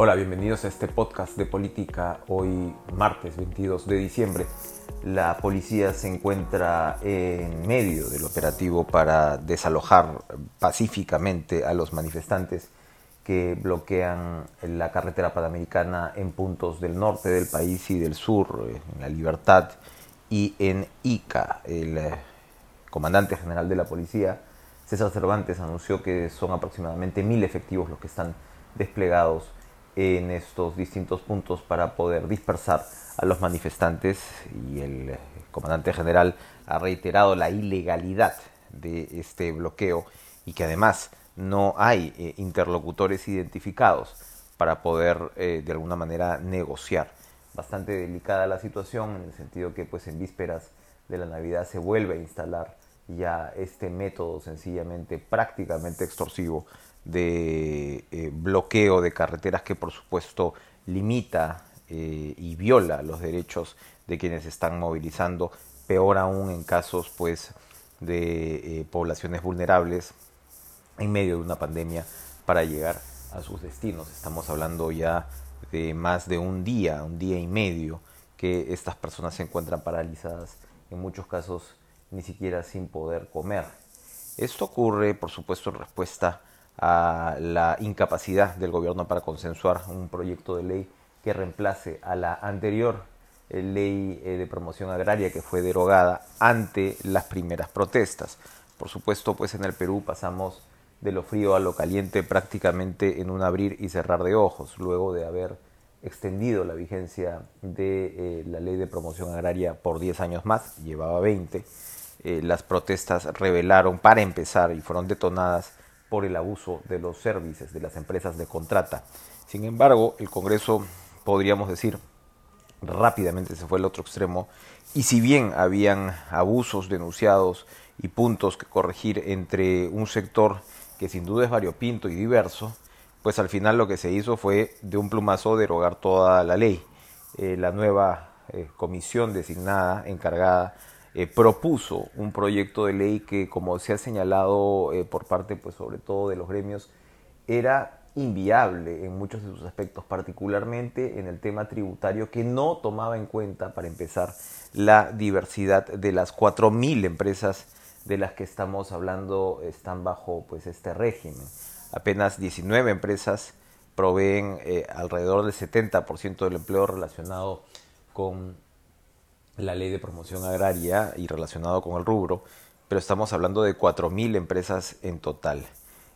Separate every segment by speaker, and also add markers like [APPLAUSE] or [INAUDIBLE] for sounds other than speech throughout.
Speaker 1: Hola, bienvenidos a este podcast de política. Hoy martes 22 de diciembre. La policía se encuentra en medio del operativo para desalojar pacíficamente a los manifestantes que bloquean la carretera panamericana en puntos del norte del país y del sur, en La Libertad y en Ica. El eh, comandante general de la policía, César Cervantes, anunció que son aproximadamente mil efectivos los que están desplegados en estos distintos puntos para poder dispersar a los manifestantes y el eh, comandante general ha reiterado la ilegalidad de este bloqueo y que además no hay eh, interlocutores identificados para poder eh, de alguna manera negociar. Bastante delicada la situación en el sentido que pues en vísperas de la Navidad se vuelve a instalar ya este método sencillamente prácticamente extorsivo de eh, bloqueo de carreteras que por supuesto limita eh, y viola los derechos de quienes están movilizando, peor aún en casos pues de eh, poblaciones vulnerables en medio de una pandemia para llegar a sus destinos. Estamos hablando ya de más de un día, un día y medio que estas personas se encuentran paralizadas, en muchos casos ni siquiera sin poder comer. Esto ocurre, por supuesto, en respuesta a la incapacidad del gobierno para consensuar un proyecto de ley que reemplace a la anterior eh, ley eh, de promoción agraria que fue derogada ante las primeras protestas. Por supuesto, pues en el Perú pasamos de lo frío a lo caliente prácticamente en un abrir y cerrar de ojos, luego de haber extendido la vigencia de eh, la ley de promoción agraria por 10 años más, llevaba 20. las protestas revelaron, para empezar, y fueron detonadas por el abuso de los servicios de las empresas de contrata. Sin embargo, el Congreso, podríamos decir, rápidamente se fue al otro extremo y si bien habían abusos denunciados y puntos que corregir entre un sector que sin duda es variopinto y diverso, pues al final lo que se hizo fue de un plumazo derogar toda la ley. Eh, la nueva eh, comisión designada, encargada eh, propuso un proyecto de ley que, como se ha señalado eh, por parte, pues sobre todo de los gremios, era inviable en muchos de sus aspectos, particularmente en el tema tributario, que no tomaba en cuenta, para empezar, la diversidad de las 4.000 empresas de las que estamos hablando están bajo pues, este régimen. Apenas 19 empresas proveen eh, alrededor del 70% del empleo relacionado con la ley de promoción agraria y relacionado con el rubro, pero estamos hablando de 4.000 empresas en total.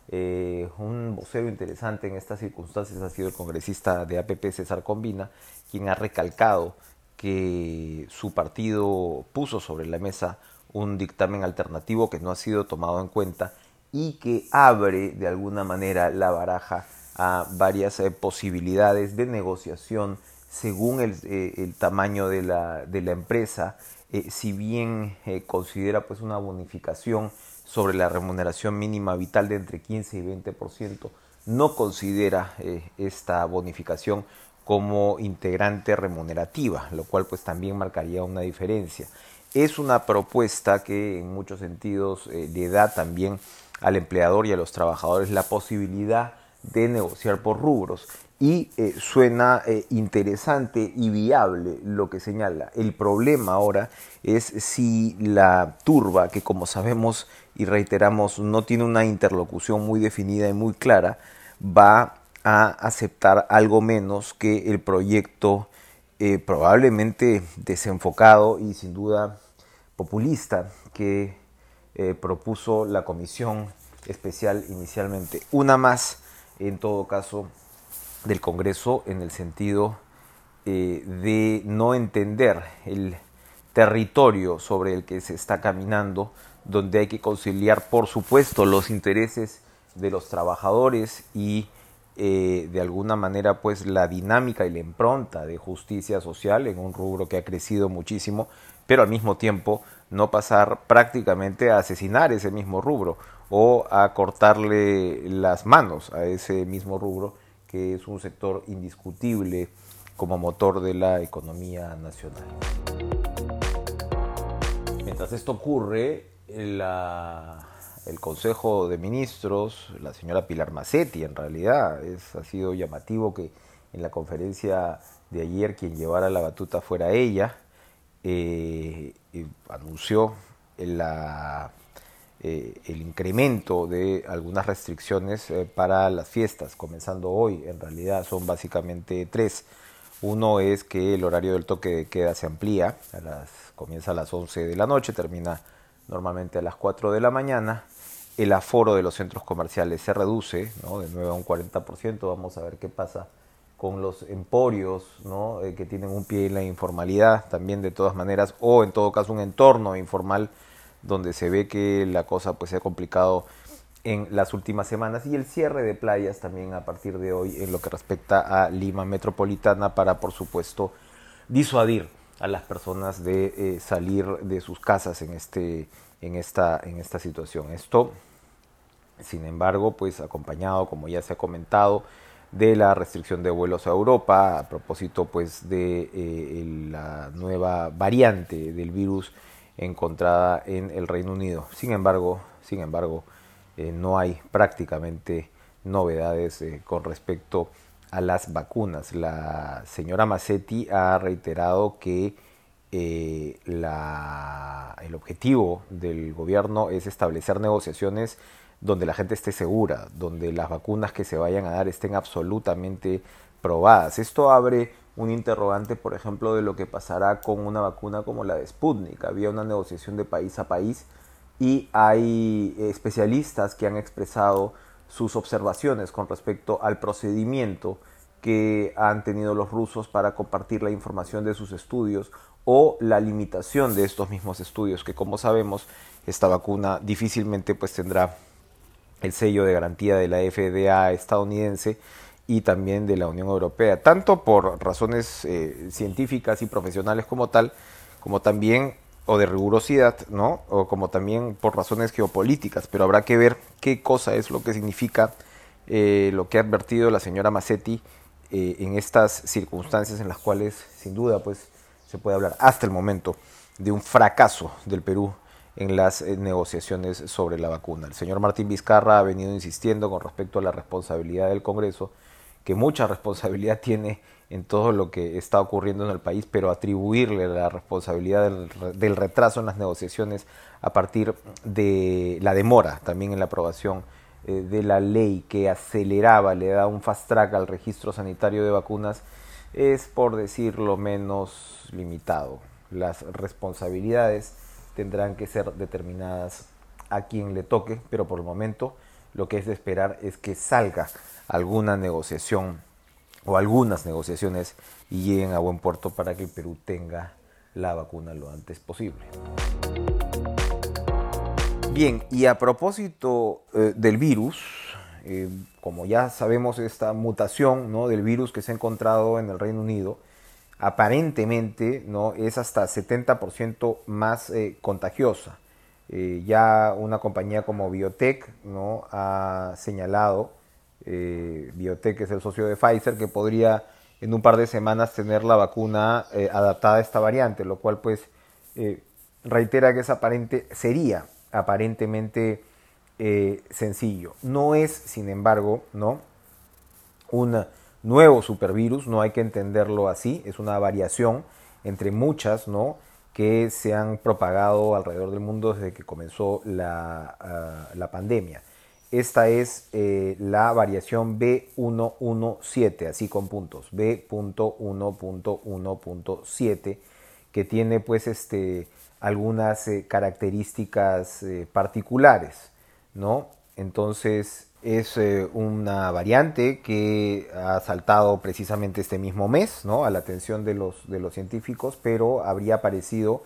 Speaker 1: Eh, un vocero interesante en estas circunstancias ha sido el congresista de APP César Combina, quien ha recalcado que su partido puso sobre la mesa un dictamen alternativo que no ha sido tomado en cuenta y que abre de alguna manera la baraja a varias eh, posibilidades de negociación según el, eh, tamaño de la, empresa, eh, si bien eh, considera pues una bonificación sobre la remuneración mínima vital de entre 15 y 20%, no considera esta bonificación como integrante remunerativa, lo cual pues también marcaría una diferencia. Es una propuesta que en muchos sentidos le da también al empleador y a los trabajadores la posibilidad de negociar por rubros y eh, suena eh, interesante y viable lo que señala. El problema ahora es si la turba, que como sabemos y reiteramos no tiene una interlocución muy definida y muy clara, va a aceptar algo menos que el proyecto eh, probablemente desenfocado y sin duda populista que propuso la comisión especial inicialmente. Una más, en todo caso, del Congreso en el sentido eh, de no entender el territorio sobre el que se está caminando, donde hay que conciliar, por supuesto, los intereses de los trabajadores y eh, de alguna manera pues la dinámica y la impronta de justicia social en un rubro que ha crecido muchísimo, pero al mismo tiempo no pasar prácticamente a asesinar ese mismo rubro o a cortarle las manos a ese mismo rubro que es un sector indiscutible como motor de la economía nacional. Mientras esto ocurre, el Consejo de Ministros, la señora Pilar Macetti, en realidad, es, ha sido llamativo que en la conferencia de ayer quien llevara la batuta fuera ella, eh, anunció eh, el incremento de algunas restricciones eh, para las fiestas, comenzando hoy. En realidad son básicamente tres. Uno es que el horario del toque de queda se amplía, comienza a las 11 de la noche, termina normalmente a las 4 de la mañana. El aforo de los centros comerciales se reduce de 9 a un 40%. Vamos a ver qué pasa con los emporios ¿no? Eh, que tienen un pie en la informalidad también de todas maneras, o en todo caso un entorno informal donde se ve que la cosa pues se ha complicado en las últimas semanas y el cierre de playas también a partir de hoy en lo que respecta a Lima Metropolitana para por supuesto disuadir a las personas de eh, salir de sus casas en este en esta en esta situación esto sin embargo pues acompañado como ya se ha comentado de la restricción de vuelos a Europa a propósito pues de eh, la nueva variante del virus encontrada en el Reino Unido sin embargo sin embargo eh, no hay prácticamente novedades eh, con respecto a las vacunas. La señora Massetti ha reiterado que eh, el objetivo del gobierno es establecer negociaciones donde la gente esté segura, donde las vacunas que se vayan a dar estén absolutamente probadas. Esto abre un interrogante, por ejemplo, de lo que pasará con una vacuna como la de Sputnik. Había una negociación de país a país y hay especialistas que han expresado sus observaciones con respecto al procedimiento que han tenido los rusos para compartir la información de sus estudios o la limitación de estos mismos estudios, que como sabemos esta vacuna difícilmente pues tendrá el sello de garantía de la FDA estadounidense y también de la Unión Europea, tanto por razones eh, científicas y profesionales como tal, como también o de rigurosidad, ¿no? O como también por razones geopolíticas, pero habrá que ver qué cosa es lo que significa eh, lo que ha advertido la señora Massetti eh, en estas circunstancias en las cuales, sin duda, pues se puede hablar hasta el momento de un fracaso del Perú en las eh, negociaciones sobre la vacuna. El señor Martín Vizcarra ha venido insistiendo con respecto a la responsabilidad del Congreso, que mucha [LAUGHS] responsabilidad tiene en todo lo que está ocurriendo en el país, pero atribuirle la responsabilidad del, retraso en las negociaciones a partir de la demora también en la aprobación eh, de la ley que aceleraba, le da un fast track al registro sanitario de vacunas, es por decirlo menos limitado. Las responsabilidades tendrán que ser determinadas a quien le toque, pero por el momento lo que es de esperar es que salga alguna negociación o algunas negociaciones y lleguen a buen puerto para que el Perú tenga la vacuna lo antes posible. Bien, y a propósito eh, del virus, eh, como ya sabemos esta mutación ¿no? del virus que se ha encontrado en el Reino Unido, aparentemente ¿no? es hasta 70% más eh, contagiosa. ya una compañía como Biotech ¿no? ha señalado eh, Biotech es el socio de Pfizer, que podría en un par de semanas tener la vacuna eh, adaptada a esta variante, lo cual pues eh, reitera que es aparente, sería aparentemente eh, sencillo. No es, sin embargo, ¿no? un nuevo supervirus, no hay que entenderlo así, es una variación entre muchas, ¿no? que se han propagado alrededor del mundo desde que comenzó la, ah, la pandemia. Esta es eh, la variación B117, así con puntos, B.1.1.7, que tiene pues este, algunas eh, características eh, particulares, ¿no? Entonces es una variante que ha saltado precisamente este mismo mes, ¿no? A la atención de los, de los científicos, pero habría aparecido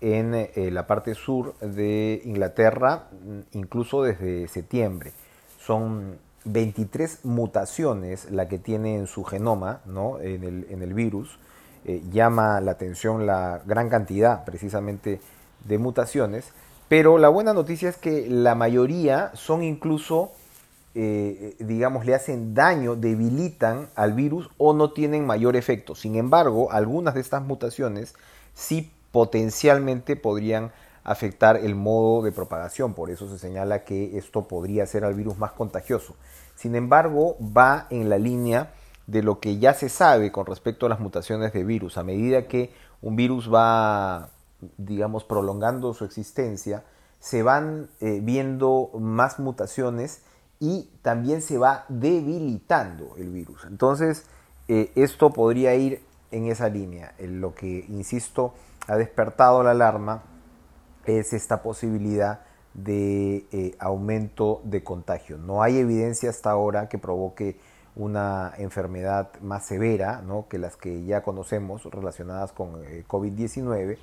Speaker 1: en eh, la parte sur de Inglaterra, incluso desde septiembre. Son 23 mutaciones la que tiene en su genoma, ¿no? en, el, en el virus. Eh, llama la atención la gran cantidad precisamente de mutaciones, pero la buena noticia es que la mayoría son incluso, eh, digamos, le hacen daño, debilitan al virus o no tienen mayor efecto. Sin embargo, algunas de estas mutaciones sí potencialmente podrían afectar el modo de propagación. Por eso se señala que esto podría ser al virus más contagioso. Sin embargo, va en la línea de lo que ya se sabe con respecto a las mutaciones de virus. A medida que un virus va, digamos, prolongando su existencia, se van eh, viendo más mutaciones y también se va debilitando el virus. Entonces, eh, esto podría ir en esa línea. lo que, insisto, ha despertado la alarma es esta posibilidad de eh, aumento de contagio. No hay evidencia hasta ahora que provoque una enfermedad más severa que las que ya conocemos relacionadas con eh, COVID-19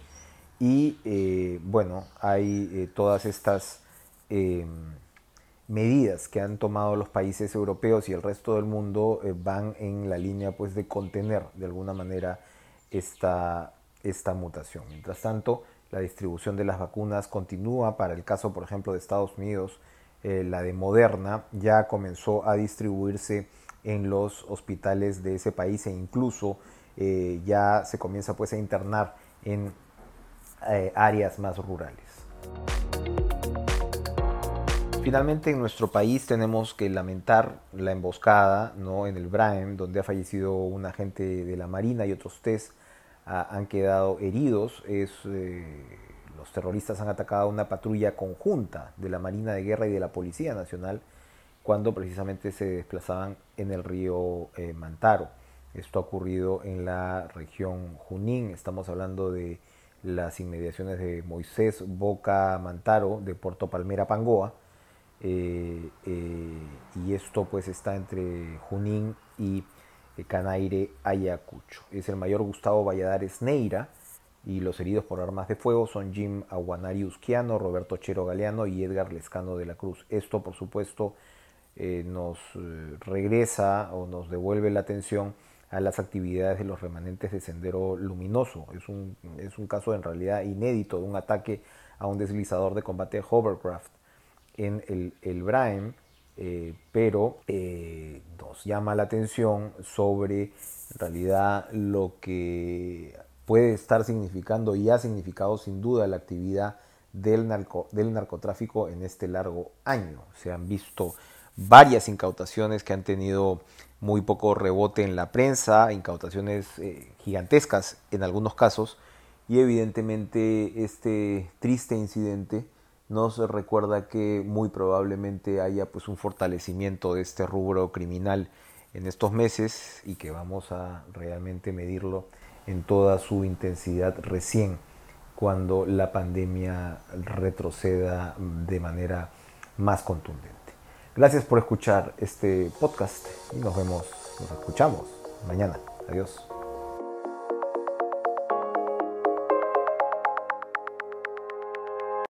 Speaker 1: y bueno, hay todas estas em, medidas que han tomado los países europeos y el resto del mundo van en la línea pues de contener de alguna manera esta, esta mutación. Mientras tanto, la distribución de las vacunas continúa. Para el caso, por ejemplo, de Estados Unidos, eh, la de Moderna ya comenzó a distribuirse en los hospitales de ese país e incluso eh, ya se comienza pues a internar en eh, áreas más rurales. Finalmente en nuestro país tenemos que lamentar la emboscada ¿no? en el Braem, donde ha fallecido un agente de la Marina y otros test han quedado heridos. Es, eh, los terroristas han atacado una patrulla conjunta de la Marina de Guerra y de la Policía Nacional cuando precisamente se desplazaban en el río eh, Mantaro. Esto ha ocurrido en la región Junín. Estamos hablando de las inmediaciones de Moisés Boca Mantaro, de Puerto Palmera Pangoa. Eh, y esto pues está entre Junín y Canaire Ayacucho. Es el mayor Gustavo Valladares Neira y los heridos por armas de fuego son Jim Aguanari Usquiano, Roberto Chero Galeano y Edgar Lescano de la Cruz. Esto, por supuesto, eh, nos eh, regresa o nos devuelve la atención a las actividades de los remanentes de Sendero Luminoso. Es un, es un caso en realidad inédito de un ataque a un deslizador de combate hovercraft en el, el eh, pero eh, nos llama la atención sobre en realidad lo que puede estar significando y ha significado sin duda la actividad del, del narcotráfico en este largo año. Se han visto varias incautaciones que han tenido muy poco rebote en la prensa, incautaciones eh, gigantescas en algunos casos, y evidentemente este triste incidente nos recuerda que muy probablemente haya pues un fortalecimiento de este rubro criminal en estos meses y que vamos a realmente medirlo en toda su intensidad recién cuando la pandemia retroceda de manera más contundente. Gracias por escuchar este podcast y nos vemos, nos escuchamos mañana. Adiós.